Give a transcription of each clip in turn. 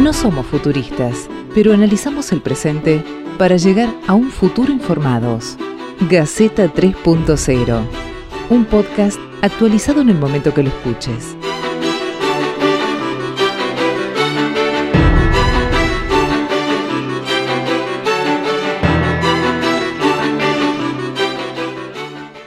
No somos futuristas, pero analizamos el presente para llegar a un futuro informados. Gaceta 3.0, un podcast actualizado en el momento que lo escuches.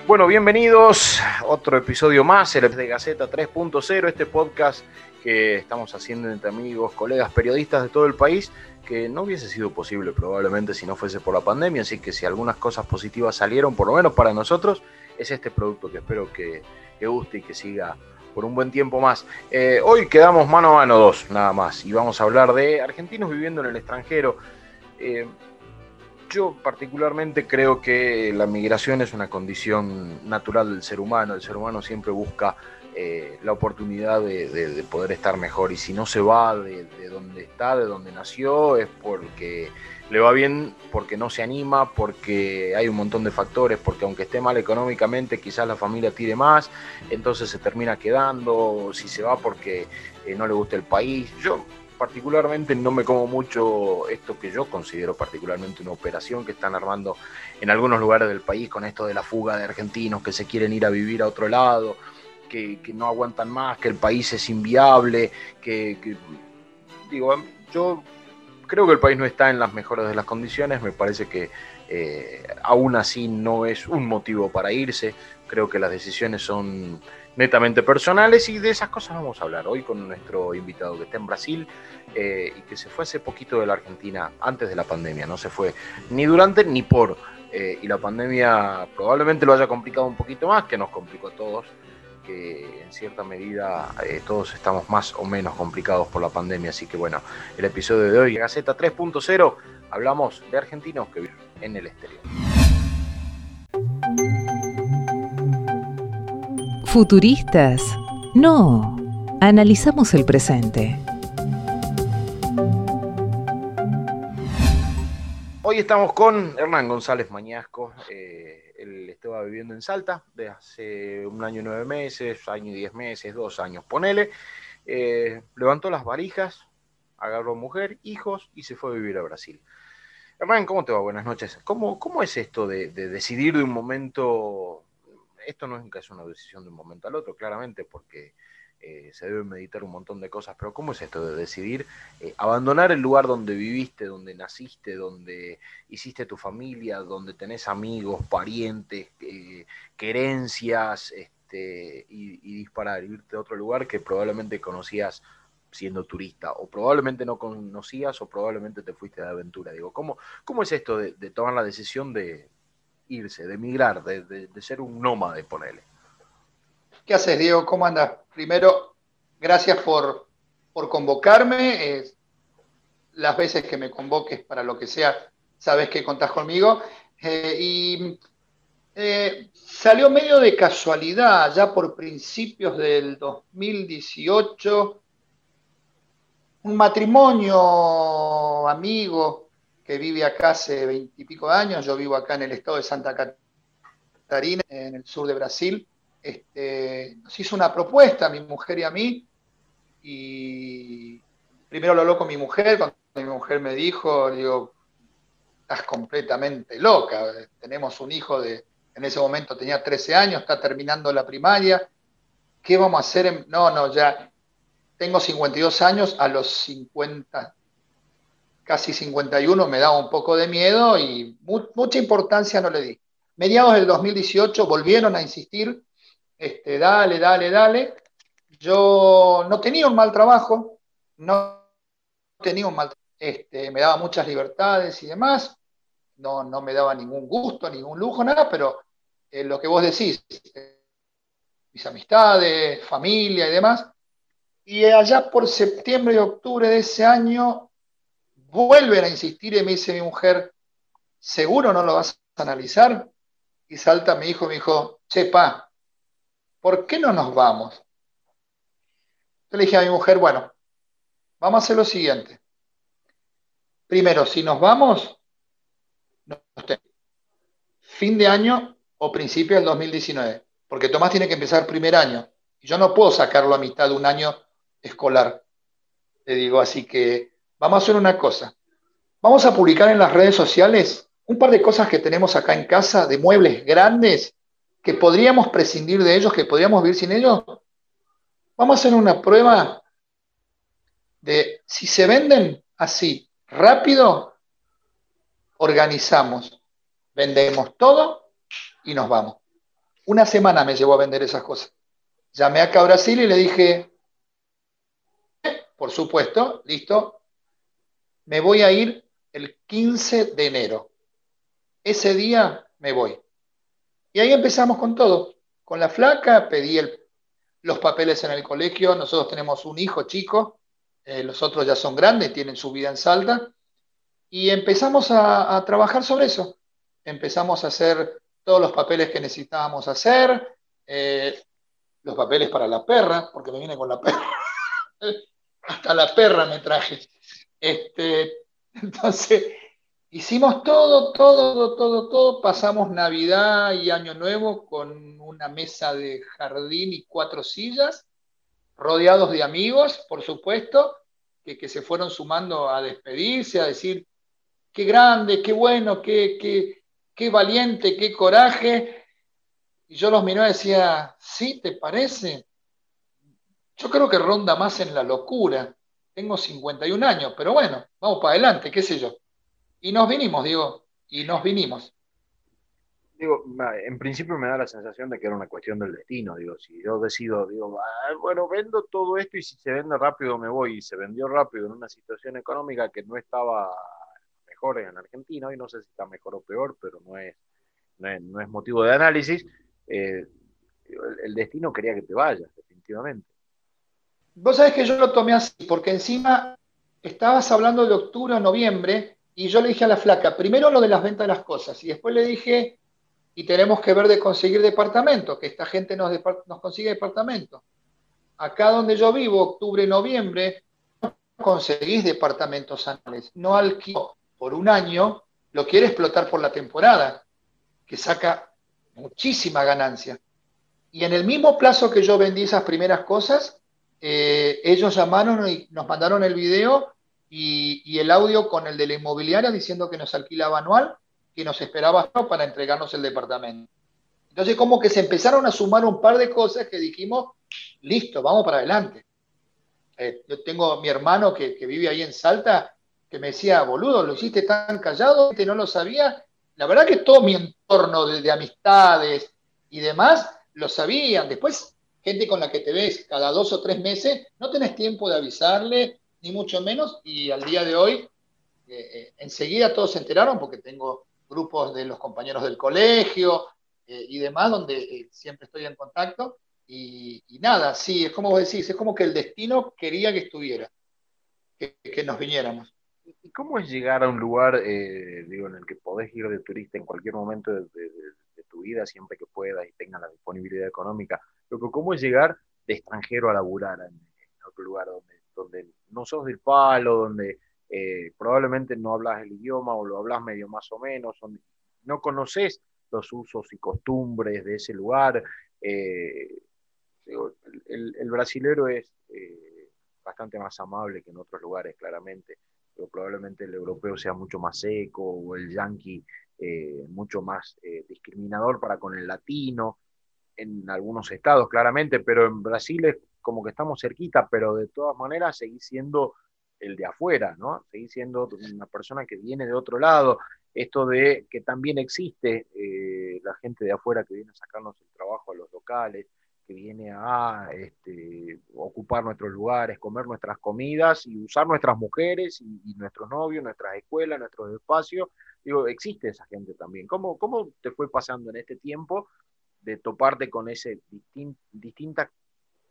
Bueno, bienvenidos. Otro episodio más, el de Gaceta 3.0, este podcast que estamos haciendo entre amigos, colegas, periodistas de todo el país, que no hubiese sido posible probablemente si no fuese por la pandemia. Así que si algunas cosas positivas salieron, por lo menos para nosotros, es este producto que espero que, guste y que siga por un buen tiempo más. Eh, hoy quedamos mano a mano dos, nada más, y vamos a hablar de argentinos viviendo en el extranjero. Eh, yo particularmente creo que la migración es una condición natural del ser humano. El ser humano siempre busca eh, la oportunidad de, poder estar mejor y si no se va de, donde está, de donde nació, es porque le va bien, porque no se anima, porque hay un montón de factores, porque aunque esté mal económicamente, quizás la familia tire más, entonces se termina quedando, si se va porque eh, no le gusta el país. Yo particularmente no me como mucho esto que yo considero particularmente una operación que están armando en algunos lugares del país con esto de la fuga de argentinos que se quieren ir a vivir a otro lado, que, no aguantan más, que el país es inviable, que, digo, yo creo que el país no está en las mejores de las condiciones, me parece que eh, aún así no es un motivo para irse, creo que las decisiones son netamente personales y de esas cosas vamos a hablar hoy con nuestro invitado que está en Brasil eh, y que se fue hace poquito de la Argentina antes de la pandemia, no se fue ni durante ni por. Eh, y la pandemia probablemente lo haya complicado un poquito más, que nos complicó a todos, que en cierta medida eh, todos estamos más o menos complicados por la pandemia. Así que bueno, el episodio de hoy, Gaceta 3.0, hablamos de argentinos que viven en el exterior. Futuristas. No, analizamos el presente. Hoy estamos con Hernán González Mañasco. Eh, él estaba viviendo en Salta de hace un año y nueve meses, año y diez meses, dos años, ponele. Eh, levantó las varijas, agarró mujer, hijos y se fue a vivir a Brasil. Hernán, ¿cómo te va? Buenas noches. ¿Cómo, cómo es esto de decidir de un momento esto no es una decisión de un momento al otro, claramente, porque eh, se debe meditar un montón de cosas, pero ¿cómo es esto de decidir eh, abandonar el lugar donde viviste, donde naciste, donde hiciste tu familia, donde tenés amigos, parientes, eh, querencias, este, y, disparar, irte a otro lugar que probablemente conocías siendo turista, o probablemente no conocías, o probablemente te fuiste de aventura? Digo, ¿cómo, cómo es esto de tomar la decisión de, irse, de emigrar, de, ser un nómade, ponele. ¿Qué haces, Diego? ¿Cómo andas? Primero, gracias por, por convocarme. las veces que me convoques para lo que sea, sabes que contás conmigo. Eh, y eh, salió medio de casualidad, ya por principios del 2018, un matrimonio amigo que vive acá hace veintipico años, yo vivo acá en el estado de Santa Catarina, en el sur de Brasil, este, nos hizo una propuesta a mi mujer y a mí, y primero lo habló con mi mujer, cuando mi mujer me dijo, digo, estás completamente loca, tenemos un hijo de, en ese momento tenía 13 años, está terminando la primaria, ¿qué vamos a hacer? No, no, ya tengo 52 años, a los 50, casi 51, me daba un poco de miedo y mucha importancia no le di. Mediados del 2018 volvieron a insistir, este, dale, dale, dale. Yo no tenía un mal trabajo, no tenía un mal este, me daba muchas libertades y demás, no, no me daba ningún gusto, ningún lujo, nada, pero eh, lo que vos decís, mis amistades, familia y demás. Y allá por septiembre y octubre de ese año vuelven a insistir y me dice mi mujer, ¿seguro no lo vas a analizar? Y salta mi hijo y me dijo, chepa, ¿por qué no nos vamos? Yo le dije a mi mujer, bueno, vamos a hacer lo siguiente. Primero, si nos vamos, fin de año o principio del 2019, porque Tomás tiene que empezar primer año. Y yo no puedo sacarlo a mitad de un año escolar. Le digo, así que vamos a hacer una cosa. Vamos a publicar en las redes sociales un par de cosas que tenemos acá en casa, de muebles grandes, que podríamos prescindir de ellos, que podríamos vivir sin ellos. Vamos a hacer una prueba de si se venden así rápido, organizamos, vendemos todo y nos vamos. Una semana me llevó a vender esas cosas. Llamé acá a Brasil y le dije, por supuesto, listo, me voy a ir el 15 de enero. Ese día me voy. Y ahí empezamos con todo. Con la flaca pedí los papeles en el colegio. Nosotros tenemos un hijo chico, eh, los otros ya son grandes, tienen su vida en Salta. Y empezamos a trabajar sobre eso. Empezamos a hacer todos los papeles que necesitábamos hacer, eh, los papeles para la perra, porque me viene con la perra. Hasta la perra me traje. Este, entonces, hicimos todo, todo, todo, todo. Pasamos Navidad y Año Nuevo con una mesa de jardín y cuatro sillas, rodeados de amigos, por supuesto, que, se fueron sumando a despedirse, a decir, qué grande, qué bueno, qué, qué, qué valiente, qué coraje. Y yo los miraba y decía, ¿sí te parece? Yo creo que ronda más en la locura. Tengo 51 años, pero bueno, vamos para adelante, qué sé yo. Y nos vinimos, digo, y nos vinimos. Digo, en principio me da la sensación de que era una cuestión del destino. Digo, si yo decido, digo, ah, bueno, vendo todo esto y si se vende rápido me voy. Y se vendió rápido en una situación económica que no estaba en Argentina, y no sé si está mejor o peor, pero no es, no es, motivo de análisis. Eh, el, destino quería que te vayas, definitivamente. Vos sabés que yo lo tomé así, porque encima estabas hablando de octubre o noviembre, y yo le dije a la flaca, primero lo de las ventas de las cosas, y después le dije, y tenemos que ver de conseguir departamento, que esta gente nos, nos consigue departamento. Acá donde yo vivo, octubre, noviembre, no conseguís departamentos anuales, no alquilo por un año, lo quiere explotar por la temporada, que saca muchísima ganancia. Y en el mismo plazo que yo vendí esas primeras cosas, eh, ellos llamaron y nos mandaron el video y, el audio con el de la inmobiliaria diciendo que nos alquilaba anual, que nos esperaba para entregarnos el departamento. Entonces como que se empezaron a sumar un par de cosas que dijimos, listo, vamos para adelante. Eh, yo tengo mi hermano que, vive ahí en Salta que me decía, boludo, lo hiciste tan callado, que no lo sabía. La verdad que todo mi entorno de, amistades y demás lo sabían. Después, gente con la que te ves cada dos o tres meses, no tenés tiempo de avisarle, ni mucho menos, y al día de hoy, eh, eh, enseguida todos se enteraron porque tengo grupos de los compañeros del colegio eh, y demás, donde siempre estoy en contacto. Y, nada, sí, es como vos decís, es como que el destino quería que estuviera, que nos viniéramos. ¿Y cómo es llegar a un lugar, digo, en el que podés ir de turista en cualquier momento de, tu vida, siempre que puedas y tengas la disponibilidad económica? Pero ¿cómo es llegar de extranjero a laburar en, otro lugar donde no sos del palo, donde eh, probablemente no hablas el idioma o lo hablas medio más o menos, donde no conoces los usos y costumbres de ese lugar? Eh, el, brasilero es bastante más amable que en otros lugares, claramente probablemente el europeo sea mucho más seco o el yanqui eh, mucho más eh, discriminador para con el latino, en algunos estados claramente, pero en Brasil es como que estamos cerquita, pero de todas maneras seguís siendo el de afuera, ¿no? Seguís siendo una persona que viene de otro lado. Esto de que también existe eh, la gente de afuera que viene a sacarnos el trabajo a los locales, que viene a este, ocupar nuestros lugares, comer nuestras comidas y usar nuestras mujeres y, nuestros novios, nuestras escuelas, nuestros espacios. Digo, existe esa gente también. ¿Cómo, cómo te fue pasando en este tiempo de toparte con ese distinto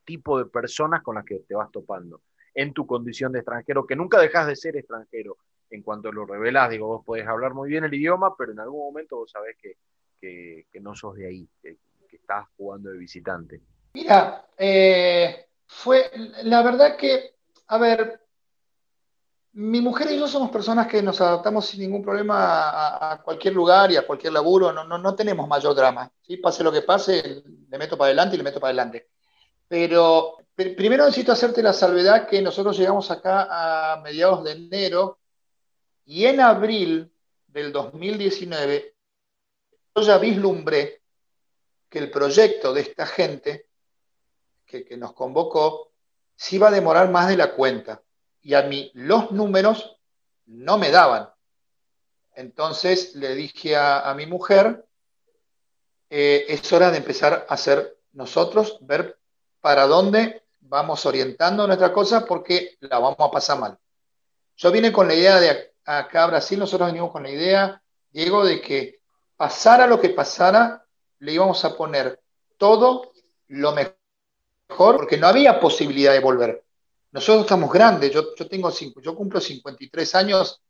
tipo de personas con las que te vas topando en tu condición de extranjero, que nunca dejas de ser extranjero en cuanto lo revelas? Digo, vos podés hablar muy bien el idioma, pero en algún momento vos sabés que, que, que no sos de ahí, que estás jugando de visitante? Mira, eh, fue la verdad que, a ver, mi mujer y yo somos personas que nos adaptamos sin ningún problema a, cualquier lugar y a cualquier laburo, no, no, no, tenemos mayor drama. ¿sí? Pase lo que pase, le meto para adelante y le meto para adelante. Pero primero necesito hacerte la salvedad que nosotros llegamos acá a mediados de enero y en abril del 2019 yo ya vislumbré que el proyecto de esta gente que, que nos convocó se iba a demorar más de la cuenta y a mí los números no me daban. Entonces le dije a, mi mujer, eh, es hora de empezar a hacer nosotros, ver para dónde vamos orientando nuestra cosa porque la vamos a pasar mal. Yo vine con la idea de acá a Brasil, nosotros venimos con la idea, Diego, de que pasara lo que pasara, le íbamos a poner todo lo mejor, porque no había posibilidad de volver. Nosotros estamos grandes, yo, yo, tengo cinco, yo cumplo 53 años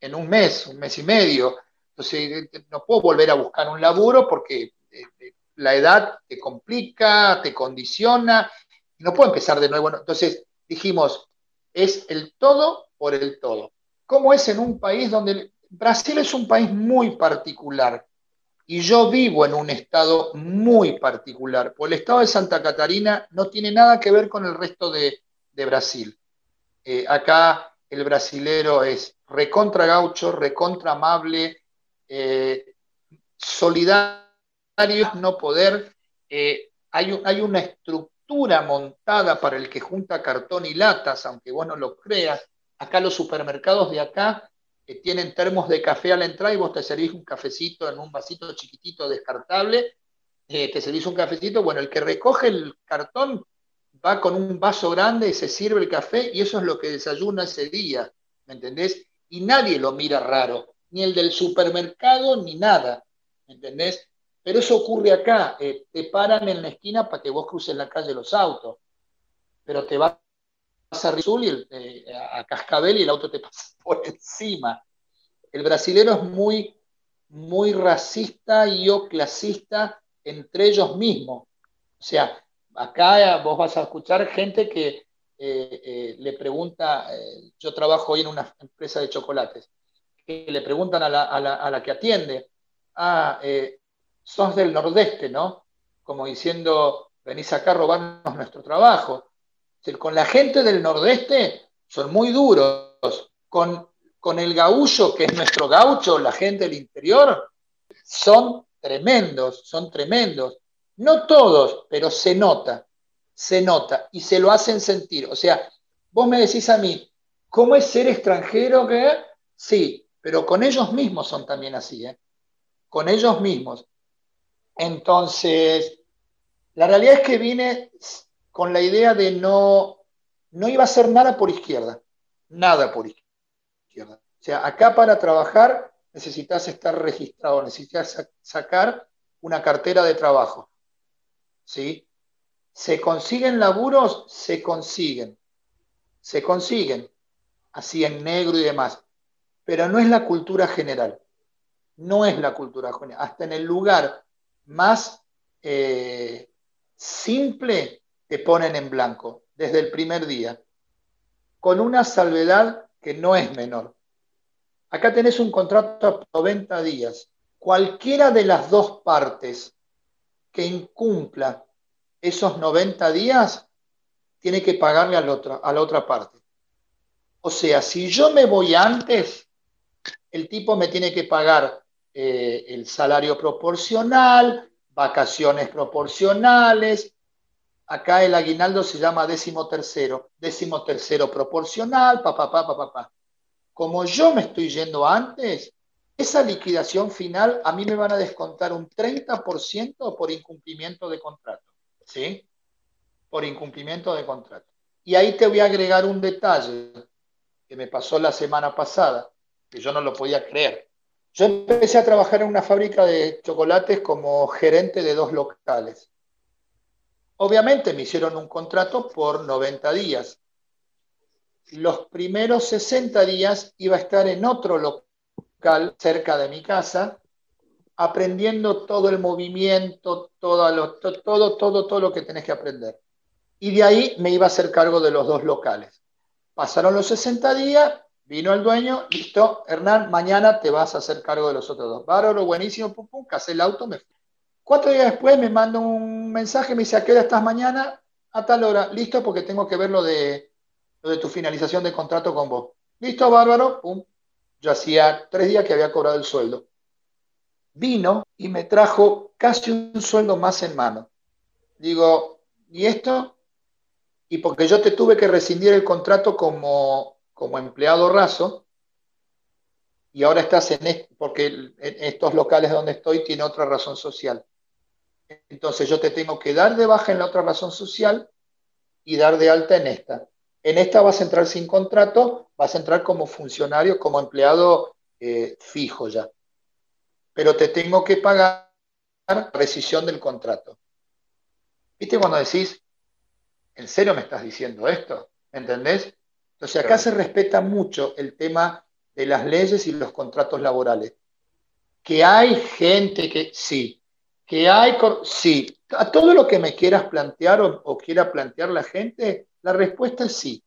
en un mes, un mes y medio. Entonces, no puedo volver a buscar un laburo porque eh, eh, la edad te complica, te condiciona, no puedo empezar de nuevo. Entonces, dijimos, es el todo por el todo. ¿Cómo es en un país donde Brasil es un país muy particular? Y yo vivo en un estado muy particular, porque el estado de Santa Catarina no tiene nada que ver con el resto de, de Brasil. Eh, acá el brasilero es recontra gaucho, recontra amable, eh, solidario, no poder. Eh, hay, hay, una estructura montada para el que junta cartón y latas, aunque vos no lo creas. Acá los supermercados de acá tienen termos de café a la entrada y vos te servís un cafecito en un vasito chiquitito descartable, te servís un cafecito. Bueno, el que recoge el cartón va con un vaso grande y se sirve el café y eso es lo que desayuna ese día, ¿me entendés? Y nadie lo mira raro, ni el del supermercado ni nada, ¿me entendés? Pero eso ocurre acá, eh, te paran en la esquina para que vos cruces la calle los autos, pero te vas a Rizul y eh, a Cascabel y el auto te pasa por encima. El brasilero es muy, muy racista y o clasista entre ellos mismos. O sea, acá vos vas a escuchar gente que eh, eh, le pregunta, eh, yo trabajo hoy en una empresa de chocolates, que le preguntan a la, que atiende, ah, sos del nordeste, ¿no? Como diciendo, venís acá a robarnos nuestro trabajo. con la gente del nordeste son muy duros, con, con el gaullo, que es nuestro gaucho, la gente del interior, son tremendos, son tremendos. No todos, pero se nota, se nota y se lo hacen sentir. O sea, vos me decís a mí, ¿cómo es ser extranjero? Que sí, pero con ellos mismos son también así, ¿eh? con ellos mismos. Entonces, la realidad es que vine con la idea de no, no iba a hacer nada por izquierda, nada por izquierda. O sea, acá para trabajar necesitas estar registrado, necesitas sacar una cartera de trabajo. ¿sí? ¿Se consiguen laburos? Se consiguen. Se consiguen, así en negro y demás. Pero no es la cultura general. No es la cultura general. Hasta en el lugar más eh, simple te ponen en blanco desde el primer día, con una salvedad que no es menor. Acá tenés un contrato a 90 días. Cualquiera de las dos partes que incumpla esos 90 días, tiene que pagarle a a la otra parte. O sea, si yo me voy antes, el tipo me tiene que pagar eh, el salario proporcional, vacaciones proporcionales. Acá el aguinaldo se llama décimo tercero, décimo tercero proporcional, papá, papá, papá. Como yo me estoy yendo antes, esa liquidación final a mí me van a descontar un 30% por incumplimiento de contrato, ¿sí? Por incumplimiento de contrato. Y ahí te voy a agregar un detalle que me pasó la semana pasada, que yo no lo podía creer. Yo empecé a trabajar en una fábrica de chocolates como gerente de dos locales. Obviamente me hicieron un contrato por 90 días. Los primeros 60 días iba a estar en otro local cerca de mi casa, aprendiendo todo el movimiento, todo, lo, todo, todo, todo lo que tenés que aprender. Y de ahí me iba a hacer cargo de los dos locales. Pasaron los 60 días, vino el dueño, listo, Hernán, mañana te vas a hacer cargo de los otros dos. Bárbaro, buenísimo, pum, pum, casé el auto, me fui. Cuatro días después me manda un mensaje, me dice, ¿a qué hora estás mañana? a tal hora, listo, porque tengo que ver lo de, tu finalización de contrato con vos. Listo, bárbaro, pum. Yo hacía tres días que había cobrado el sueldo. Vino y me trajo casi un sueldo más en mano. Digo, ¿y esto? Y porque yo te tuve que rescindir el contrato como, como empleado raso, y ahora estás en porque en estos locales donde estoy tiene otra razón social. Entonces yo te tengo que dar de baja en la otra razón social y dar de alta en esta. En esta vas a entrar sin contrato, vas a entrar como funcionario, como empleado eh, fijo ya. Pero te tengo que pagar rescisión del contrato. ¿Viste cuando decís, ¿en serio me estás diciendo esto? ¿Entendés? Entonces acá se respeta mucho el tema de las leyes y los contratos laborales. Que hay gente que sí, que hay, sí, a todo lo que me quieras plantear o, quiera plantear la gente, la respuesta es sí.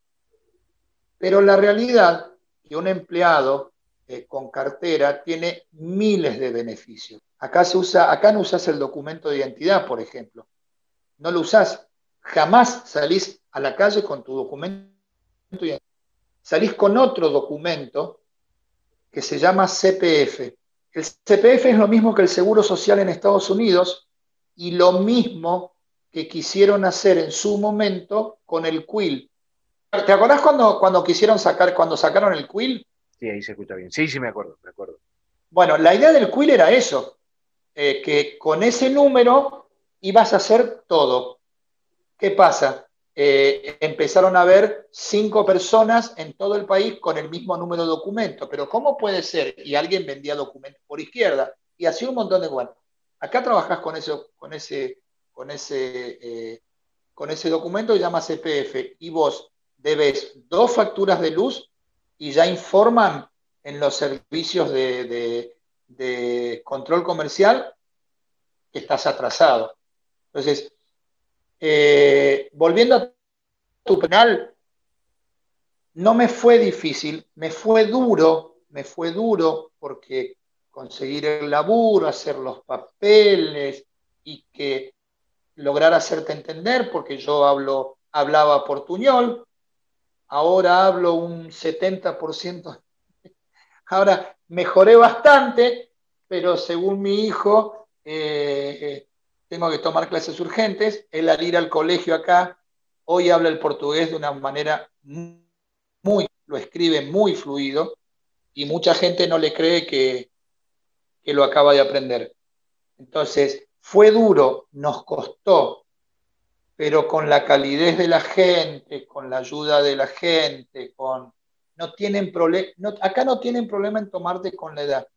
Pero la realidad que un empleado eh, con cartera tiene miles de beneficios. Acá, se usa, acá no usas el documento de identidad, por ejemplo. No lo usas. Jamás salís a la calle con tu documento de identidad. Salís con otro documento que se llama CPF. El CPF es lo mismo que el Seguro Social en Estados Unidos y lo mismo que quisieron hacer en su momento con el quill. ¿Te acordás cuando, cuando quisieron sacar, cuando sacaron el quill? Sí, ahí se escucha bien. Sí, sí, me acuerdo, me acuerdo. Bueno, la idea del quill era eso, eh, que con ese número ibas a hacer todo. ¿Qué pasa? Eh, empezaron a ver cinco personas en todo el país con el mismo número de documento. Pero ¿cómo puede ser? Y alguien vendía documentos por izquierda y hacía un montón de igual. Acá trabajás con, eso, con, ese, con, ese, eh, con ese documento que llama CPF y vos debes dos facturas de luz y ya informan en los servicios de, de control comercial que estás atrasado. Entonces, eh, volviendo a tu penal, no me fue difícil, me fue duro, me fue duro porque conseguir el laburo, hacer los papeles y que lograr hacerte entender, porque yo hablo, hablaba portuñol, ahora hablo un 70%, ahora mejoré bastante, pero según mi hijo, eh, tengo que tomar clases urgentes. Él al ir al colegio acá, hoy habla el portugués de una manera muy, lo escribe muy fluido y mucha gente no le cree que, que lo acaba de aprender. Entonces, fue duro, nos costó, pero con la calidez de la gente, con la ayuda de la gente, con no tienen acá no tienen problema en tomarte con la edad.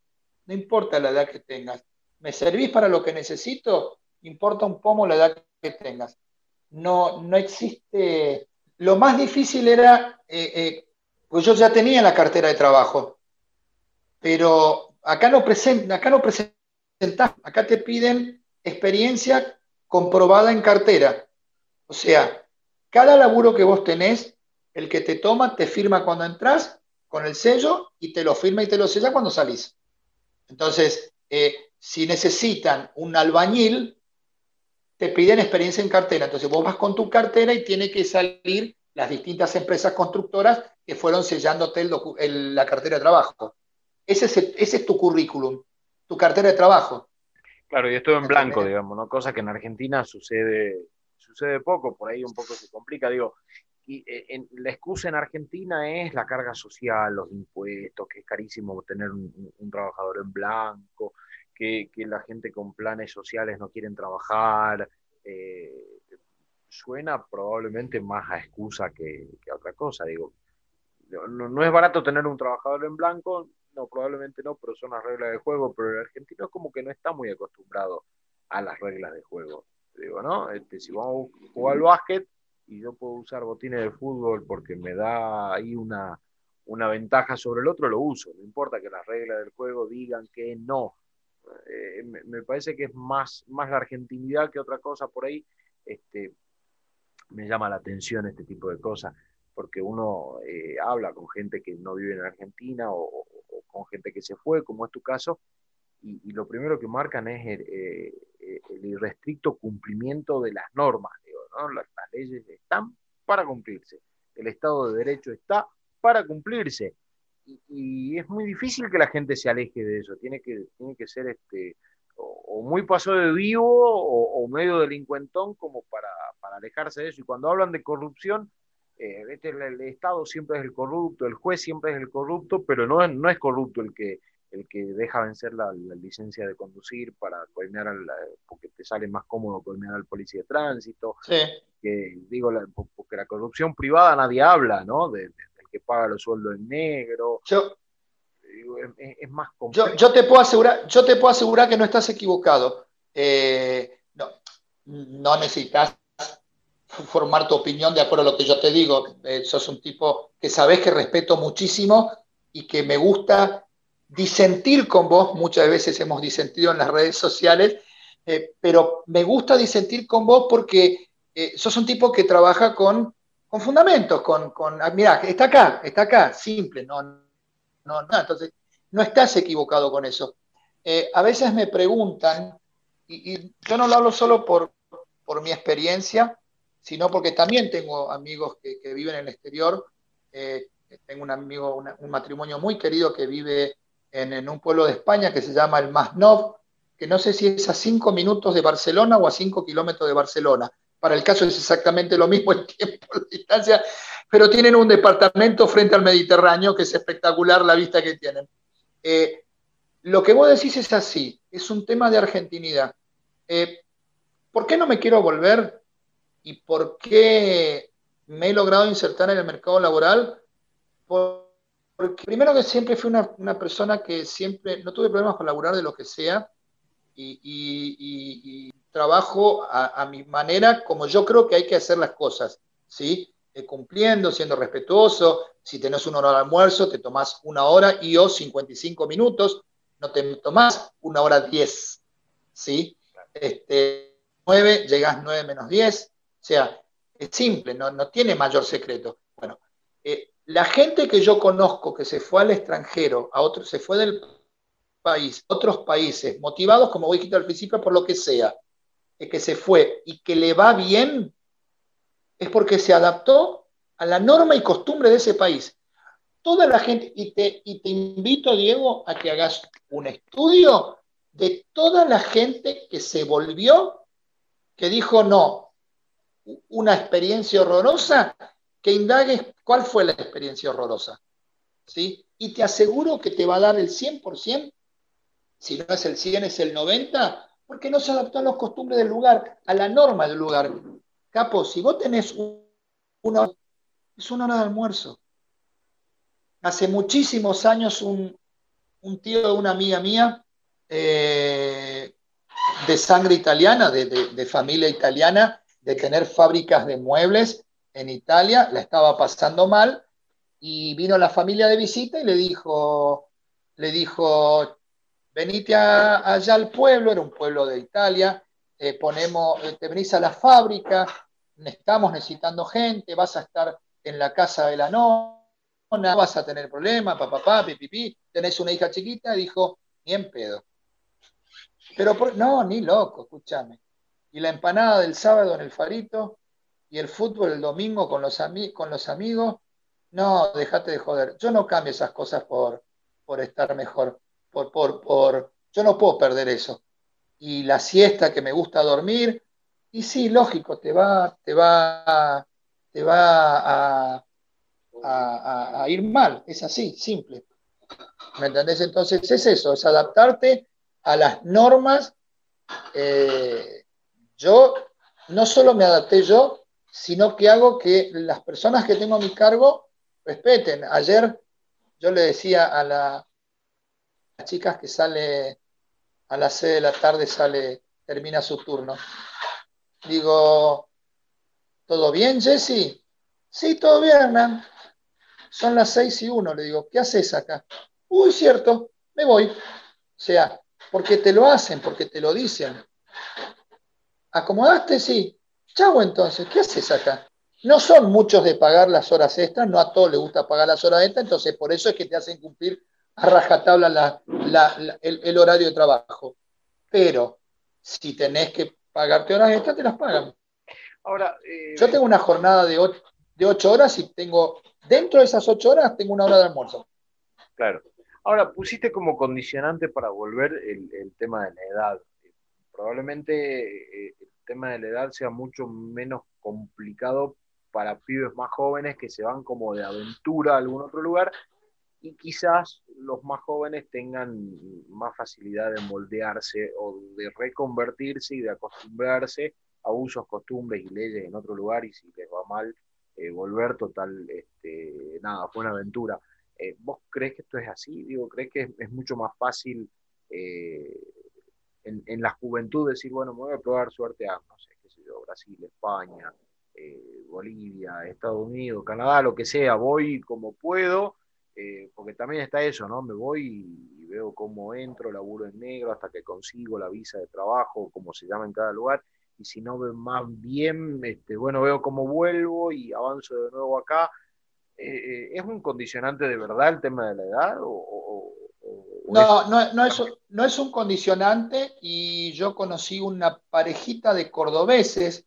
No importa la edad que tengas. ¿Me servís para lo que necesito? Importa un poco la edad que tengas. No, no existe. Lo más difícil era, eh, eh, pues yo ya tenía la cartera de trabajo, pero acá no, present, acá no presentas, acá te piden experiencia comprobada en cartera. O sea, cada laburo que vos tenés, el que te toma, te firma cuando entras con el sello y te lo firma y te lo sella cuando salís. Entonces, eh, si necesitan un albañil, te piden experiencia en cartera. Entonces vos vas con tu cartera y tiene que salir las distintas empresas constructoras que fueron sellándote la cartera de trabajo. Ese es, tu currículum, tu cartera de trabajo. Claro, y esto en blanco, digamos, ¿no? Cosa que en Argentina sucede, sucede poco, por ahí un poco se complica. Digo, y eh, la excusa en Argentina es la carga social, los impuestos, que es carísimo tener un trabajador en blanco, que, la gente con planes sociales no quieren trabajar. Eh, suena probablemente más a excusa que, a otra cosa. Digo, no, es barato tener un trabajador en blanco, no, probablemente no, pero son las reglas de juego. Pero el argentino es como que no está muy acostumbrado a las reglas de juego. Digo, ¿no? Este, si vamos a jugar al básquet y yo puedo usar botines de fútbol porque me da ahí una, una ventaja sobre el otro, lo uso. No importa que las reglas del juego digan que no. Eh, me, parece que es más, más la argentinidad que otra cosa por ahí. Este, me llama la atención este tipo de cosas, porque uno eh, habla con gente que no vive en Argentina o, con gente que se fue, como es tu caso, y, lo primero que marcan es el, eh, el irrestricto cumplimiento de las normas, Las, leyes están para cumplirse. El Estado de Derecho está para cumplirse. Y, es muy difícil que la gente se aleje de eso. Tiene que, tiene que ser este, o, muy paso de vivo o, medio delincuentón como para, para, alejarse de eso. Y cuando hablan de corrupción, eh, el, Estado siempre es el corrupto, el juez siempre es el corrupto, pero no, no es corrupto el que, el que deja vencer la, licencia de conducir para coimear al, porque te sale más cómodo coimear al policía de tránsito. Que, digo, porque la corrupción privada nadie habla, ¿no? De, que paga los sueldos en negro. Yo, es, más complejo. Yo, te puedo asegurar, yo te puedo asegurar que no estás equivocado. Eh, no, no necesitas formar tu opinión de acuerdo a lo que yo te digo. Eh, sos un tipo que sabes que respeto muchísimo y que me gusta disentir con vos, muchas veces hemos disentido en las redes sociales, eh, pero me gusta disentir con vos porque eh, sos un tipo que trabaja con, con fundamentos, con, con ah, mira, está acá, está acá, simple, no, no, no, entonces no estás equivocado con eso. Eh, a veces me preguntan, y, yo no lo hablo solo por, por mi experiencia, sino porque también tengo amigos que, viven en el exterior. tengo un amigo, un matrimonio muy querido que vive en, un pueblo de España que se llama el Masnov, que no sé si es a cinco minutos de Barcelona o a cinco kilómetros de Barcelona. Para el caso es exactamente lo mismo el tiempo, la distancia, pero tienen un departamento frente al Mediterráneo que es espectacular la vista que tienen. Eh, lo que vos decís es así, es un tema de argentinidad. Eh, ¿Por qué no me quiero volver y por qué me he logrado insertar en el mercado laboral? Por, porque primero que siempre fui una, persona que siempre, no tuve problemas para laburar de lo que sea y, trabajo a, mi manera como yo creo que hay que hacer las cosas, ¿sí? Eh, cumpliendo, siendo respetuoso, si tenés una hora de almuerzo, te tomás una hora y o 55 minutos, no te tomás una hora 10, ¿sí? Este, 9, llegás 9 menos 10, o sea, es simple, no, no tiene mayor secreto. Bueno, eh, la gente que yo conozco que se fue al extranjero, a otro, se fue del país, otros países, motivados, como quitar al principio, por lo que sea, que se fue y que le va bien, es porque se adaptó a la norma y costumbre de ese país. Toda la gente, y te, y te invito, Diego, a que hagas un estudio de toda la gente que se volvió, que dijo no, una experiencia horrorosa que indagues cuál fue la experiencia horrorosa. ¿sí? Y te aseguro que te va a dar el 100%, si no es el 100, es el 90%, porque no se adaptó a las costumbres del lugar, a la norma del lugar. Capo, si vos tenés una, es una hora de almuerzo. Hace muchísimos años un, tío de una amiga mía, eh, de sangre italiana, de familia italiana, de tener fábricas de muebles, en Italia, la estaba pasando mal y vino la familia de visita y le dijo, le dijo, venite allá al pueblo, era un pueblo de Italia, eh, ponemos, eh, te venís a la fábrica, estamos necesitando gente, vas a estar en la casa de la nona, vas a tener problemas, papá, papá, pipipi, tenés una hija chiquita, dijo, ni en pedo. Pero no, ni loco, escúchame. Y la empanada del sábado en el farito, y el fútbol el domingo con los, con los amigos, no, déjate de joder. Yo no cambio esas cosas por, por estar mejor. Por, por, por, yo no puedo perder eso. Y la siesta que me gusta dormir, y sí, lógico, te va, te va, te va a, a, ir mal. Es así, simple. ¿Me entendés? Entonces es eso, es adaptarte a las normas. Eh, yo no solo me adapté yo, sino que hago que las personas que tengo a mi cargo respeten. Ayer yo le decía a, las chicas que sale a las 6 de la tarde, sale, termina su turno. Digo, ¿todo bien, Jesse? Sí, todo bien, Hernán. Son las 6 y 1, le digo, ¿qué haces acá? Uy, cierto, me voy. O sea, porque te lo hacen, porque te lo dicen. ¿Acomodaste? Sí. Chau entonces, ¿qué haces acá? No son muchos de pagar las horas extras, no a todos les gusta pagar las horas extras, entonces por eso es que te hacen cumplir a rajatabla el, horario de trabajo. Pero si tenés que pagarte horas extras, te las pagan. Ahora, eh, yo tengo una jornada de ocho, de ocho horas y tengo, dentro de esas ocho horas, tengo una hora de almuerzo. Claro. Ahora, pusiste como condicionante para volver el, tema de la edad. Probablemente eh, el tema de la edad sea mucho menos complicado para pibes más jóvenes que se van como de aventura a algún otro lugar y quizás los más jóvenes tengan más facilidad de moldearse o de reconvertirse y de acostumbrarse a usos, costumbres y leyes en otro lugar y si les va mal, eh, volver total, este, nada, fue una aventura. Eh, ¿Vos crees que esto es así? Digo, ¿crees que es, mucho más fácil eh, en, la juventud decir, bueno, me voy a probar suerte a, no sé, qué sé yo, Brasil, España, Bolivia, Estados Unidos, Canadá, lo que sea, voy como puedo eh, porque también está eso, ¿no? Me voy y, veo cómo entro, laburo en negro hasta que consigo la visa de trabajo, como se llama en cada lugar, y si no veo más bien, este, bueno, veo cómo vuelvo y avanzo de nuevo acá. Eh, eh, ¿Es un condicionante de verdad el tema de la edad? No, no, no, es, no es un condicionante y yo conocí una parejita de cordobeses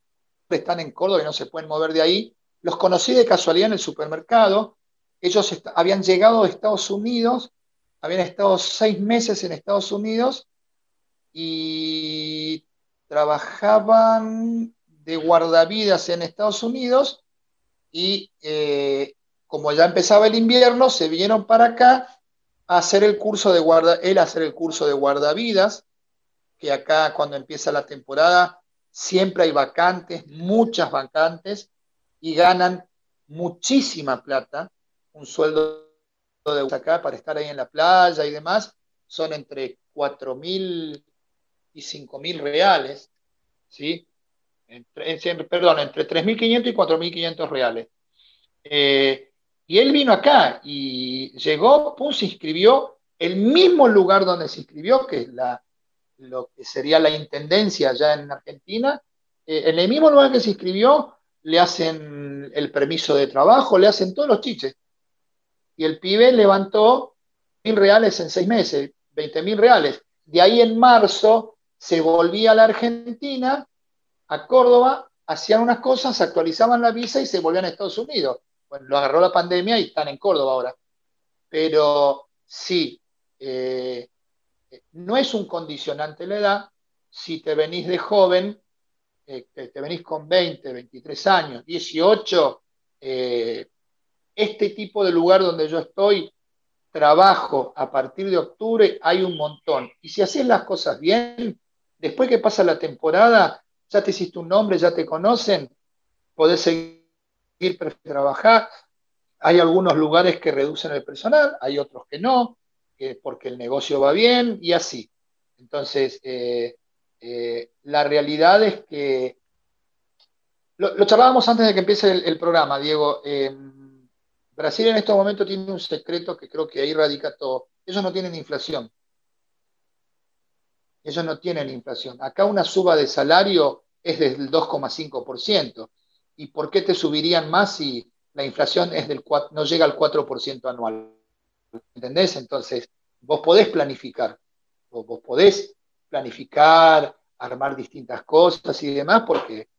que están en Córdoba y no se pueden mover de ahí. Los conocí de casualidad en el supermercado ellos habían llegado a Estados Unidos, habían estado seis meses en Estados Unidos y trabajaban de guardavidas en Estados Unidos y eh, como ya empezaba el invierno, se vinieron para acá a hacer el curso de guarda, él a hacer el curso de guardavidas, que acá cuando empieza la temporada siempre hay vacantes, muchas vacantes, y ganan muchísima plata un sueldo de acá para estar ahí en la playa y demás, son entre 4 mil y 5 mil reales, ¿sí? Entre, perdón, entre 3.500 y 4.500 reales. Eh, y él vino acá y llegó, pum, se inscribió, el mismo lugar donde se inscribió, que es la, lo que sería la intendencia allá en Argentina, eh, en el mismo lugar que se inscribió, le hacen el permiso de trabajo, le hacen todos los chiches y el pibe levantó mil reales en seis meses, 20 mil reales. De ahí en marzo se volvía a la Argentina, a Córdoba, hacían unas cosas, actualizaban la visa y se volvían a Estados Unidos. Bueno, lo agarró la pandemia y están en Córdoba ahora. Pero sí, eh, no es un condicionante la edad. Si te venís de joven, eh, te venís con 20, 23 años, 18, eh, este tipo de lugar donde yo estoy, trabajo a partir de octubre, hay un montón. Y si haces las cosas bien, después que pasa la temporada, ya te hiciste un nombre, ya te conocen, podés seguir trabajar. Hay algunos lugares que reducen el personal, hay otros que no, porque el negocio va bien y así. Entonces, eh, eh, la realidad es que lo, charlábamos antes de que empiece el, programa, Diego. Brasil en estos momentos tiene un secreto que creo que ahí radica todo. Ellos no tienen inflación. Ellos no tienen inflación. Acá una suba de salario es del 2,5%. ¿Y por qué te subirían más si la inflación es del no llega al 4% anual? ¿Entendés? Entonces, vos podés planificar. Vos, vos podés planificar, armar distintas cosas y demás, porque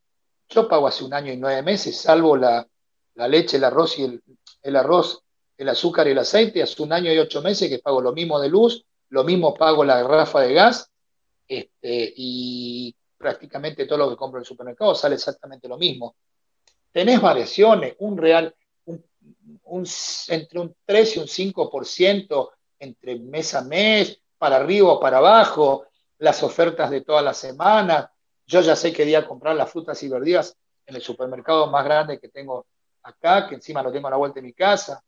yo pago hace un año y nueve meses, salvo la, la leche, el arroz y el, el arroz, el azúcar y el aceite, hace un año y ocho meses que pago lo mismo de luz, lo mismo pago la garrafa de gas, este, y prácticamente todo lo que compro en el supermercado sale exactamente lo mismo. Tenés variaciones, un real, entre un 3 y un 5% entre mes a mes, para arriba o para abajo, las ofertas de toda la semana. Yo ya sé qué día comprar las frutas y verduras en el supermercado más grande que tengo acá, que encima lo tengo a la vuelta de mi casa.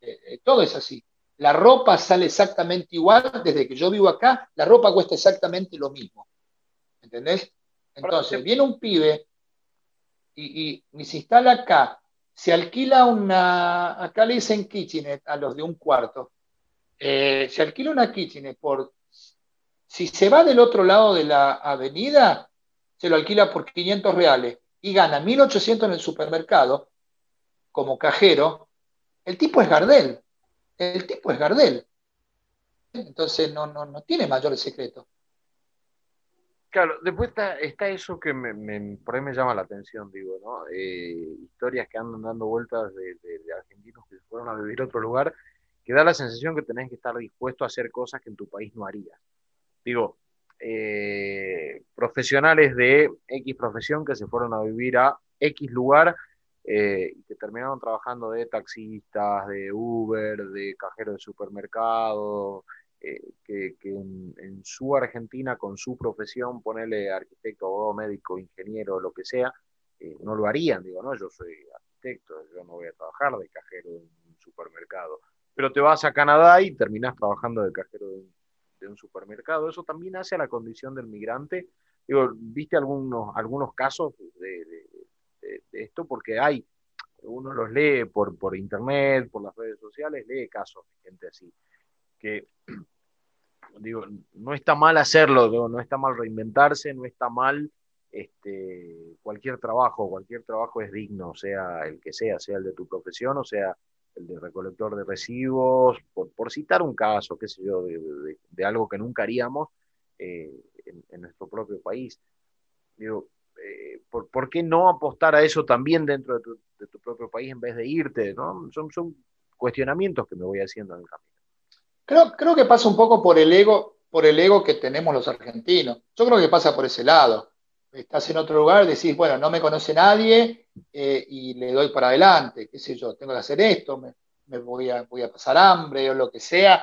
Eh, eh, todo es así. La ropa sale exactamente igual desde que yo vivo acá, la ropa cuesta exactamente lo mismo. ¿Entendés? Entonces, viene un pibe y, se instala acá, se alquila una, acá le dicen kitchenet a los de un cuarto, eh, se alquila una kitchenet por, si se va del otro lado de la avenida, se lo alquila por 500 reales y gana 1.800 en el supermercado como cajero, el tipo es Gardel. El tipo es Gardel. Entonces no, no, no tiene mayores secretos. Claro, después está, está eso que me, por ahí me llama la atención, digo, ¿no? Eh, historias que andan dando vueltas de, argentinos que se fueron a vivir a otro lugar, que da la sensación que tenés que estar dispuesto a hacer cosas que en tu país no harías. Digo, eh, profesionales de X profesión que se fueron a vivir a X lugar eh, y que terminaron trabajando de taxistas, de Uber, de cajero de supermercado, eh, que, en, su Argentina, con su profesión, ponerle arquitecto, abogado, médico, ingeniero, lo que sea, no lo harían. Digo, no, yo soy arquitecto, yo no voy a trabajar de cajero en un supermercado. Pero te vas a Canadá y terminas trabajando de cajero de un, supermercado. Eso también hace a la condición del migrante. Digo, ¿viste algunos, algunos casos de, de, esto? Porque hay, uno los lee por, por internet, por las redes sociales, lee casos de gente así, que digo, no está mal hacerlo, no está mal reinventarse, no está mal este, cualquier trabajo, cualquier trabajo es digno, sea el que sea, sea el de tu profesión o sea el de recolector de residuos, por, citar un caso, qué sé yo, de, algo que nunca haríamos eh, en, nuestro propio país. Digo, eh, ¿por, qué no apostar a eso también dentro de tu, propio país en vez de irte? ¿no? Son, son cuestionamientos que me voy haciendo en el camino. Creo, creo que pasa un poco por el ego, por el ego que tenemos los argentinos. Yo creo que pasa por ese lado. Estás en otro lugar, decís, bueno, no me conoce nadie eh, y le doy para adelante, qué sé yo, tengo que hacer esto, me, voy, a, voy a pasar hambre o lo que sea.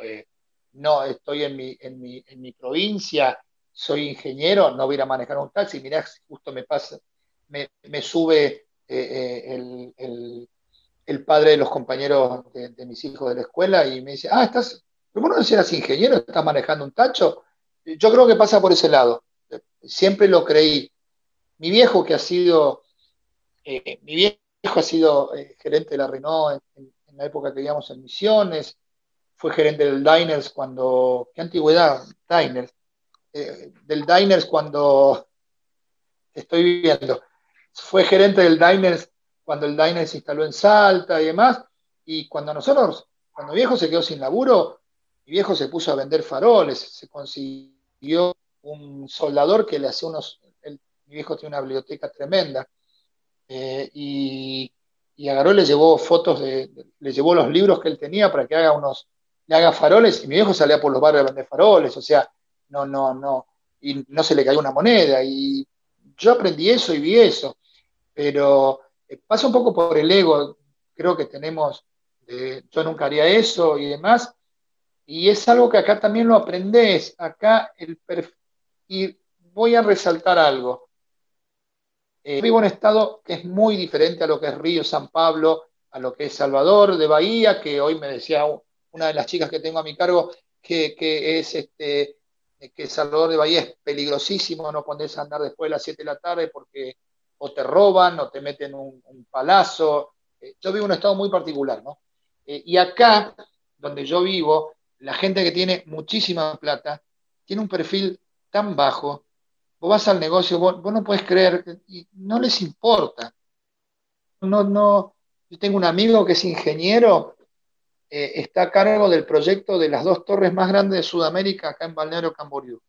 Eh, no, estoy en mi, en, mi, en mi provincia, soy ingeniero, no voy a manejar un taxi, mirá, justo me pasa, me, me sube eh, el, el padre de los compañeros de, mis hijos de la escuela y me dice, ah, estás, ¿cómo no eras ingeniero? ¿Estás manejando un tacho? Yo creo que pasa por ese lado. Siempre lo creí. Mi viejo que ha sido, eh, mi viejo ha sido eh, gerente de la Renault en, la época que vivíamos en Misiones, fue gerente del Diners cuando, ¿qué antigüedad? Diners. Eh, del Diners cuando, estoy viviendo, fue gerente del Diners cuando el Diner se instaló en Salta y demás, y cuando nosotros, cuando viejo se quedó sin laburo, mi viejo se puso a vender faroles, se consiguió un soldador que le hacía unos, mi viejo tiene una biblioteca tremenda, eh, y, y, agarró le llevó fotos, de, le llevó los libros que él tenía para que haga unos, le haga faroles, y mi viejo salía por los barrios a vender faroles, o sea, no, no, no, y no se le cayó una moneda, y yo aprendí eso y vi eso, pero eh, pasa un poco por el ego, creo que tenemos, yo nunca haría eso y demás, y es algo que acá también lo aprendes, acá el y voy a resaltar algo. Eh, vivo en un estado que es muy diferente a lo que es Río, San Pablo, a lo que es Salvador de Bahía, que hoy me decía una de las chicas que tengo a mi cargo que, es este, que Salvador de Bahía es peligrosísimo, no podés andar después de las 7 de la tarde porque o te roban o te meten un, palazo. Eh, yo vivo en un estado muy particular, ¿no? Eh, y acá, donde yo vivo, la gente que tiene muchísima plata tiene un perfil tan bajo. Vos vas al negocio, vos, no puedes creer, y no les importa. No, no, yo tengo un amigo que es ingeniero, eh, está a cargo del proyecto de las dos torres más grandes de Sudamérica, acá en Balneario Camboriú.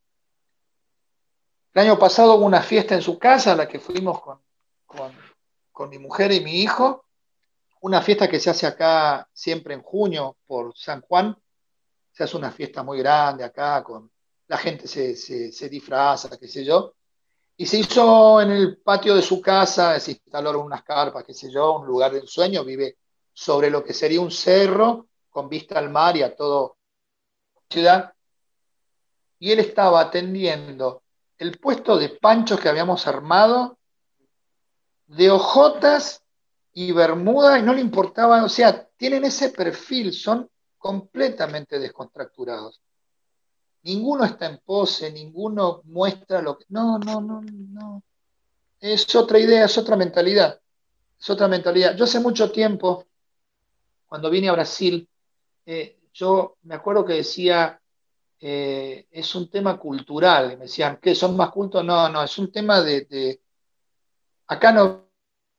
El año pasado hubo una fiesta en su casa a la que fuimos con, con, mi mujer y mi hijo. Una fiesta que se hace acá siempre en junio por San Juan. Se hace una fiesta muy grande acá, con la gente se, se, disfraza, qué sé yo. Y se hizo en el patio de su casa, se instalaron unas carpas, qué sé yo, un lugar de ensueño. Vive sobre lo que sería un cerro con vista al mar y a todo ciudad. Y él estaba atendiendo el puesto de panchos que habíamos armado de ojotas y bermuda y no le importaba, o sea, tienen ese perfil, son completamente descontracturados. Ninguno está en pose, ninguno muestra lo que... No, no, no, no. Es otra idea, es otra mentalidad. Es otra mentalidad. Yo hace mucho tiempo, cuando vine a Brasil, eh, yo me acuerdo que decía, eh, es un tema cultural. Y me decían, ¿qué? ¿Son más cultos? No, no, es un tema de... Acá no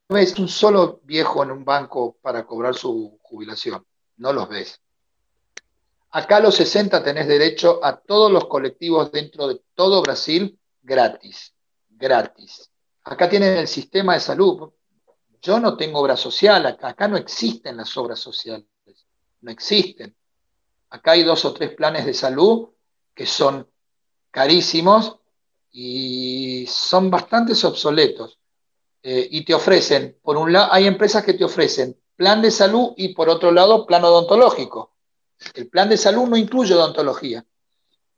ves un solo viejo en un banco para cobrar su jubilación. No los ves. Acá a los 60 tenés derecho a todos los colectivos dentro de todo Brasil, gratis, gratis. Acá tienen el sistema de salud. Yo no tengo obra social, acá, no existen las obras sociales, no existen. Acá hay dos o tres planes de salud que son carísimos y son bastante obsoletos. Eh, y te ofrecen, por un lado, hay empresas que te ofrecen plan de salud y por otro lado, plan odontológico. El plan de salud no incluye odontología.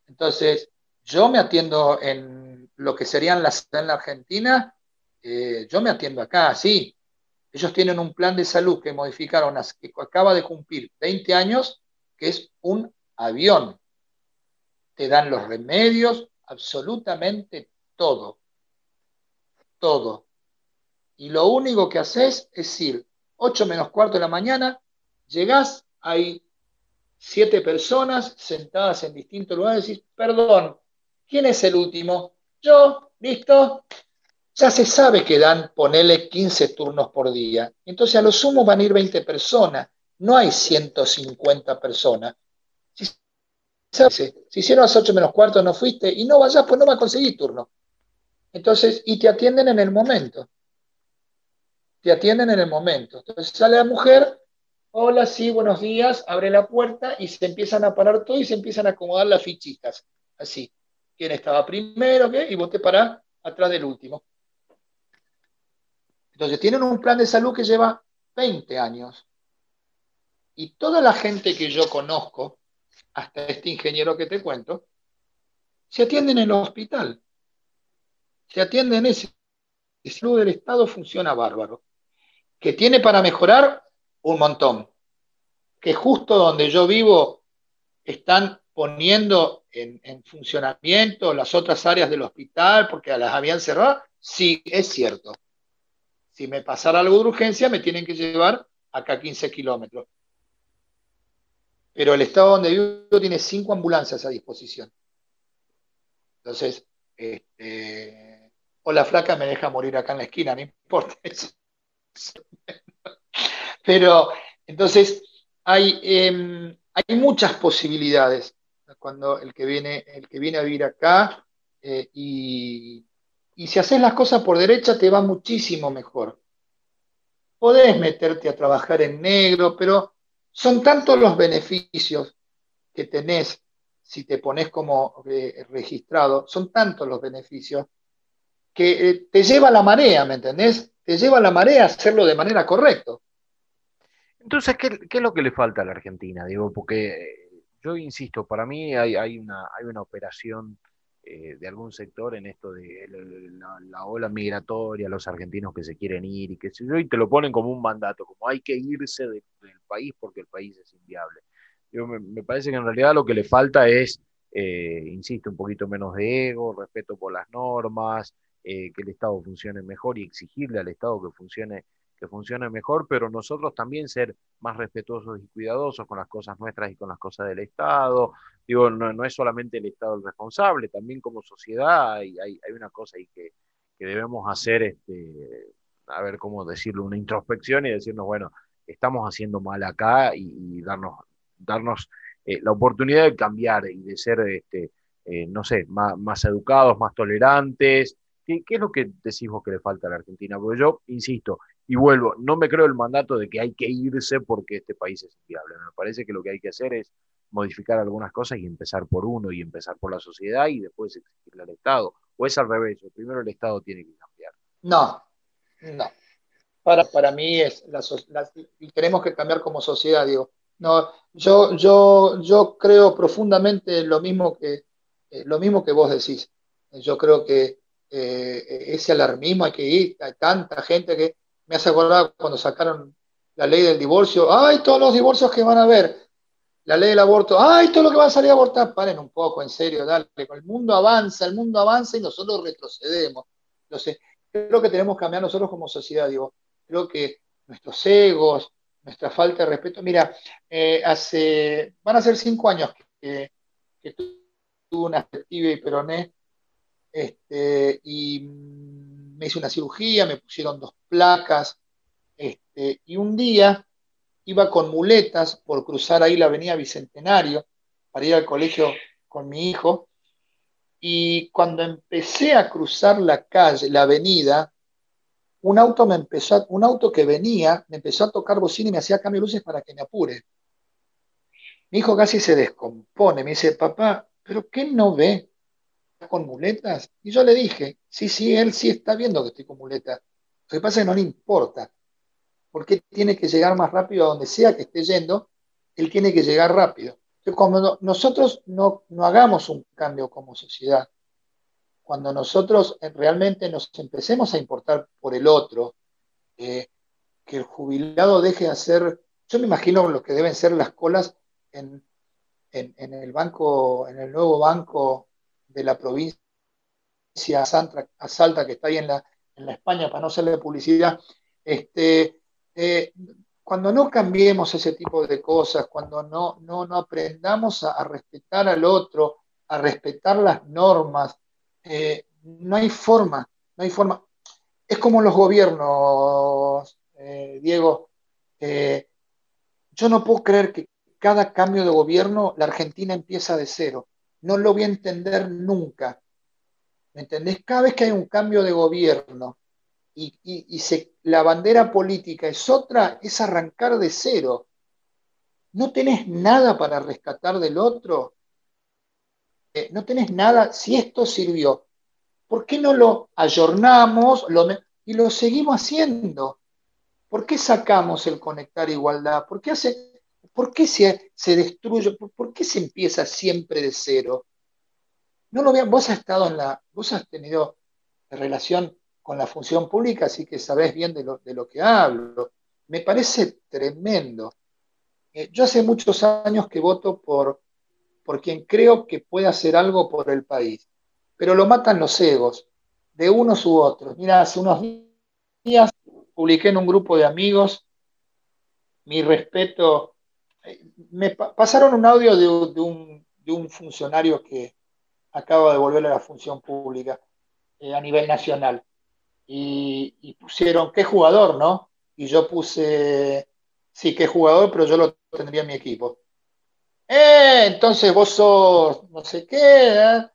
Entonces, yo me atiendo en lo que serían las en la Argentina, eh, yo me atiendo acá, sí. Ellos tienen un plan de salud que modificaron, que acaba de cumplir 20 años, que es un avión. Te dan los remedios, absolutamente todo. Todo. Y lo único que haces es ir 8 menos cuarto de la mañana, llegás, hay siete personas sentadas en distintos lugares decís, perdón, ¿quién es el último? Yo, listo. Ya se sabe que dan, ponele 15 turnos por día. Entonces a lo sumo van a ir 20 personas. No hay 150 personas. Si, si hicieron las 8 menos cuarto, no fuiste y no vayas, pues no va a conseguir turno. Entonces, y te atienden en el momento te atienden en el momento. Entonces sale la mujer, hola, sí, buenos días, abre la puerta y se empiezan a parar todo y se empiezan a acomodar las fichitas. Así. ¿Quién estaba primero? ¿Qué? Y vos te parás atrás del último. Entonces tienen un plan de salud que lleva 20 años. Y toda la gente que yo conozco, hasta este ingeniero que te cuento, se atienden en el hospital. Se atienden en ese. El salud del Estado funciona bárbaro que tiene para mejorar un montón. Que justo donde yo vivo están poniendo en, funcionamiento las otras áreas del hospital porque las habían cerrado. Sí, es cierto. Si me pasara algo de urgencia, me tienen que llevar acá 15 kilómetros. Pero el estado donde vivo tiene cinco ambulancias a disposición. Entonces, este, o la flaca me deja morir acá en la esquina, no importa eso. Pero entonces hay, em, hay muchas posibilidades cuando el que viene, el que viene a vivir acá eh, y, si haces las cosas por derecha te va muchísimo mejor. Podés meterte a trabajar en negro, pero son tantos los beneficios que tenés si te pones como eh, registrado, son tantos los beneficios que eh, te lleva la marea, ¿me entendés? te lleva la marea a hacerlo de manera correcta. Entonces, ¿qué, es lo que le falta a la Argentina? Digo, porque eh, yo insisto, para mí hay, una, hay una operación eh, de algún sector en esto de la, ola migratoria, los argentinos que se quieren ir y que yo, y te lo ponen como un mandato, como hay que irse del país porque el país es inviable. Yo, me, parece que en realidad lo que le falta es, eh, insisto, un poquito menos de ego, respeto por las normas, eh, que el Estado funcione mejor y exigirle al Estado que funcione, que funcione mejor, pero nosotros también ser más respetuosos y cuidadosos con las cosas nuestras y con las cosas del Estado. Digo, no, es solamente el Estado el responsable, también como sociedad hay, una cosa ahí que, debemos hacer, este, a ver cómo decirlo, una introspección y decirnos, bueno, estamos haciendo mal acá y, darnos, eh, la oportunidad de cambiar y de ser, este, eh, no sé, más, educados, más tolerantes, ¿Qué, es lo que decís vos que le falta a la Argentina? Porque yo, insisto, y vuelvo, no me creo el mandato de que hay que irse porque este país es inviable. Me parece que lo que hay que hacer es modificar algunas cosas y empezar por uno y empezar por la sociedad y después exigirle al Estado. O es al revés, primero el Estado tiene que cambiar. No, no. Para, para mí es la, tenemos que cambiar como sociedad, digo. No, yo, yo, yo creo profundamente lo mismo que, eh, lo mismo que vos decís. Yo creo que eh, ese alarmismo, hay que ir, hay tanta gente que me hace acordar cuando sacaron la ley del divorcio, ay, todos los divorcios que van a haber, la ley del aborto, ay, todo lo que va a salir a abortar, paren un poco, en serio, dale, el mundo avanza, el mundo avanza y nosotros retrocedemos. Entonces, creo que tenemos que cambiar nosotros como sociedad, digo, creo que nuestros egos, nuestra falta de respeto, mira, eh, hace, van a ser cinco años que, que tuve una perspectiva y peroné este, y me hice una cirugía, me pusieron dos placas, este, y un día iba con muletas por cruzar ahí la avenida Bicentenario para ir al colegio con mi hijo, Y cuando empecé a cruzar la calle, la avenida, un auto, me empezó un auto que venía me empezó a tocar bocina y me hacía cambio de luces para que me apure. Mi hijo casi se descompone, me dice, papá, ¿pero qué no ve? ¿Con muletas? Y yo le dije, sí, sí, él sí está viendo que estoy con muletas. Lo que pasa es que no le importa. Porque tiene que llegar más rápido a donde sea que esté yendo, él tiene que llegar rápido. Entonces, cuando nosotros no, no hagamos un cambio como sociedad, cuando nosotros realmente nos empecemos a importar por el otro, eh, que el jubilado deje de hacer, yo me imagino lo que deben ser las colas en, el banco, en el nuevo banco de la provincia a Salta, que está ahí en la, en la España, para no hacerle publicidad, este, eh, cuando no cambiemos ese tipo de cosas, cuando no, no, aprendamos a, respetar al otro, a respetar las normas, eh, no hay forma, no hay forma. Es como los gobiernos, eh, Diego. yo no puedo creer que cada cambio de gobierno la Argentina empieza de cero. No lo voy a entender nunca. ¿Me entendés? Cada vez que hay un cambio de gobierno y, la bandera política es otra, es arrancar de cero. No tenés nada para rescatar del otro. Eh, no tenés nada. Si esto sirvió, ¿por qué no lo ayornamos y lo seguimos haciendo? ¿Por qué sacamos el conectar igualdad? ¿Por qué, hace, por qué se, se, destruye? ¿Por, qué se empieza siempre de cero? No lo vean, vos has estado en la, vos has tenido relación con la función pública, así que sabés bien de lo, de lo que hablo. Me parece tremendo. Eh, yo hace muchos años que voto por, por quien creo que puede hacer algo por el país, pero lo matan los egos, de unos u otros. Mira, hace unos días publiqué en un grupo de amigos mi respeto. Me pasaron un audio de, un, de, un, funcionario que acaba de volver a la función pública eh, a nivel nacional y, pusieron, ¿qué jugador, no? Y yo puse, sí, qué jugador, pero yo lo tendría en mi equipo. Eh, entonces vos sos no sé qué, ¿eh?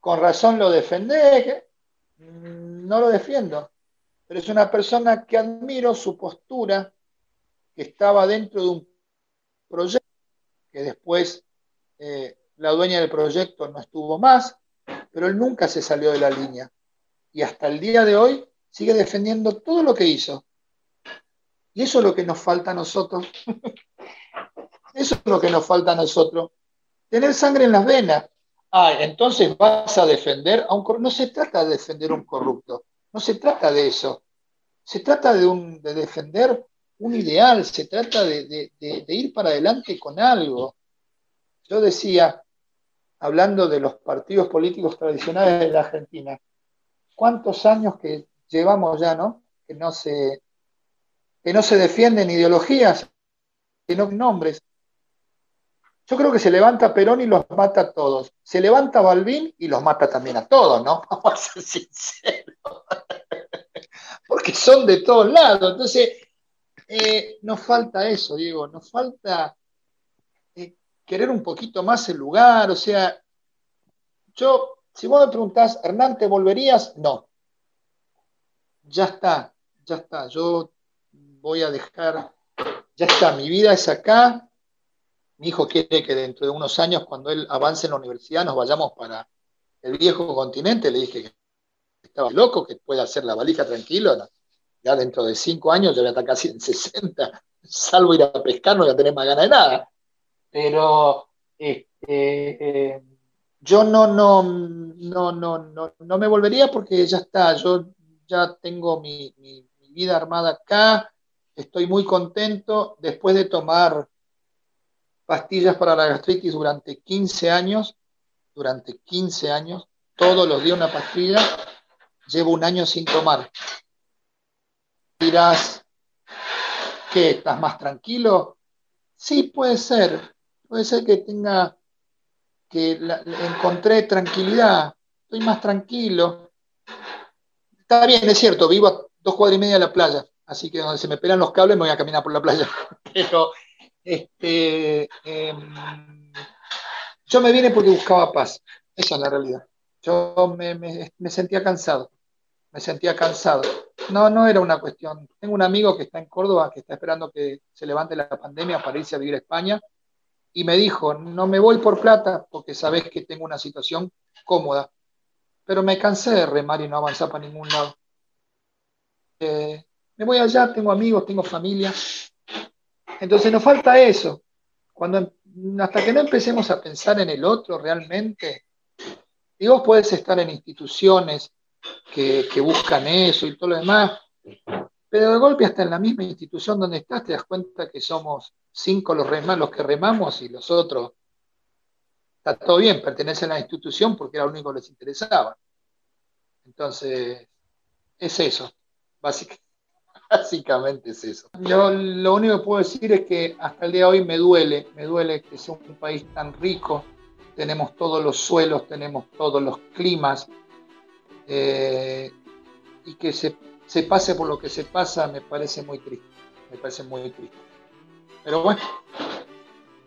con razón lo defendés. Mm, no lo defiendo, pero es una persona que admiro su postura, que estaba dentro de un proyecto, que después eh, la dueña del proyecto no estuvo más, pero él nunca se salió de la línea y hasta el día de hoy sigue defendiendo todo lo que hizo. Y eso es lo que nos falta a nosotros. eso es lo que nos falta a nosotros. Tener sangre en las venas. Ah, entonces vas a defender a un corrupto. No se trata de defender a un corrupto. No se trata de eso. Se trata de, un, de defender un ideal. Se trata de, ir para adelante con algo. Yo decía, hablando de los partidos políticos tradicionales de la Argentina, cuántos años que llevamos ya, ¿no? Que no se, que no se defienden ideologías, sino nombres. Yo creo que se levanta Perón y los mata a todos. Se levanta Balbín y los mata también a todos, ¿no? Vamos a ser sinceros. Porque son de todos lados. Entonces, eh, nos falta eso, Diego, nos falta eh, querer un poquito más el lugar. O sea, yo si vos me preguntás, Hernán, ¿te volverías? No. Ya está, ya está. Yo voy a dejar, ya está, mi vida es acá. Mi hijo quiere que dentro de unos años, cuando él avance en la universidad, nos vayamos para el viejo continente. Le dije que estaba loco, que pueda hacer la valija tranquilo. Ya dentro de cinco años, yo voy a estar casi en 60. Salvo ir a pescar, no voy a tener más ganas de nada. Pero este, eh, yo no, no, no, no, no, no me volvería porque ya está, yo ya tengo mi, vida armada acá, estoy muy contento después de tomar pastillas para la gastritis durante 15 años, durante 15 años, todos los días una pastilla, llevo un año sin tomar. Dirás, ¿qué? ¿Estás más tranquilo? Sí, puede ser, puede ser que tenga que encontré tranquilidad, estoy más tranquilo. Está bien, es cierto, vivo a dos cuadras y media de la playa, así que donde se me pelan los cables me voy a caminar por la playa. Pero este, em, yo me vine porque buscaba paz. Esa es la realidad. Yo me, sentía cansado, me sentía cansado. No, no era una cuestión. Tengo un amigo que está en Córdoba, que está esperando que se levante la pandemia para irse a vivir a España, y me dijo, no me voy por plata porque sabes que tengo una situación cómoda, pero me cansé de remar y no avanzar para ningún lado. Eh, me voy allá, tengo amigos, tengo familia. Entonces nos falta eso. Cuando, hasta que no empecemos a pensar en el otro realmente, y vos podés estar en instituciones que, buscan eso y todo lo demás, pero de golpe hasta en la misma institución donde estás te das cuenta que somos cinco los, los que remamos y los otros, está todo bien, pertenecen a la institución porque era lo único que les interesaba. Entonces, es eso, básicamente. Básicamente es eso. Yo lo único que puedo decir es que hasta el día de hoy me duele, me duele que sea un país tan rico, tenemos todos los suelos, tenemos todos los climas, eh, y que se, se, pase por lo que se pasa me parece muy triste, me parece muy triste. Pero bueno,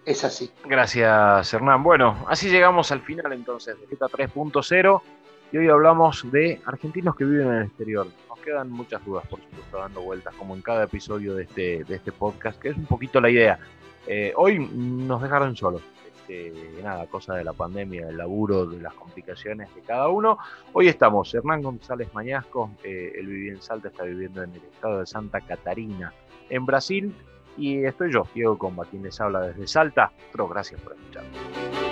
es así. Gracias, Hernán. Bueno, así llegamos al final entonces de esta 3.0 y hoy hablamos de argentinos que viven en el exterior. Nos quedan muchas dudas, por supuesto, dando vueltas, como en cada episodio de este, de este podcast, que es un poquito la idea. Eh, hoy nos dejaron solos nada, cosa de la pandemia, del laburo, de las complicaciones de cada uno. Hoy estamos, Hernán González Mañasco, eh, él vivía en Salta, está viviendo en el estado de Santa Catarina, en Brasil, y estoy yo, Diego Comba, quien les habla desde Salta. Pero gracias por escucharme.